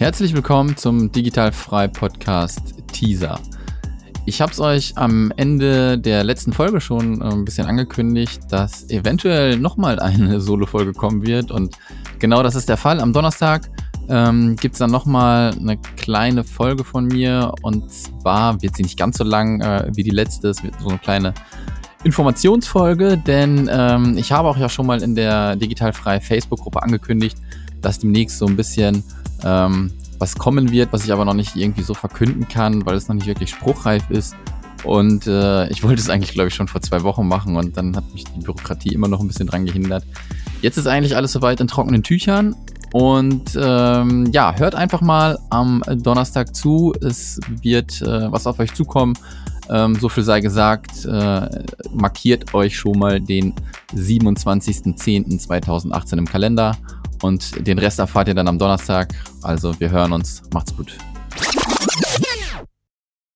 Herzlich willkommen zum Digitalfrei Podcast Teaser. Ich habe es euch am Ende der letzten Folge schon äh, ein bisschen angekündigt, dass eventuell nochmal eine Solo-Folge kommen wird und genau das ist der Fall. Am Donnerstag ähm, gibt es dann nochmal eine kleine Folge von mir und zwar wird sie nicht ganz so lang äh, wie die letzte, es wird so eine kleine Informationsfolge, denn ähm, ich habe auch ja schon mal in der Digitalfrei Facebook-Gruppe angekündigt, dass demnächst so ein bisschen ähm, was kommen wird, was ich aber noch nicht irgendwie so verkünden kann, weil es noch nicht wirklich spruchreif ist. Und äh, ich wollte es eigentlich, glaube ich, schon vor zwei Wochen machen und dann hat mich die Bürokratie immer noch ein bisschen dran gehindert. Jetzt ist eigentlich alles soweit in trockenen Tüchern. Und ähm, ja, hört einfach mal am Donnerstag zu. Es wird äh, was auf euch zukommen. Ähm, so viel sei gesagt, äh, markiert euch schon mal den 27.10.2018 im Kalender und den Rest erfahrt ihr dann am Donnerstag. Also wir hören uns. Macht's gut.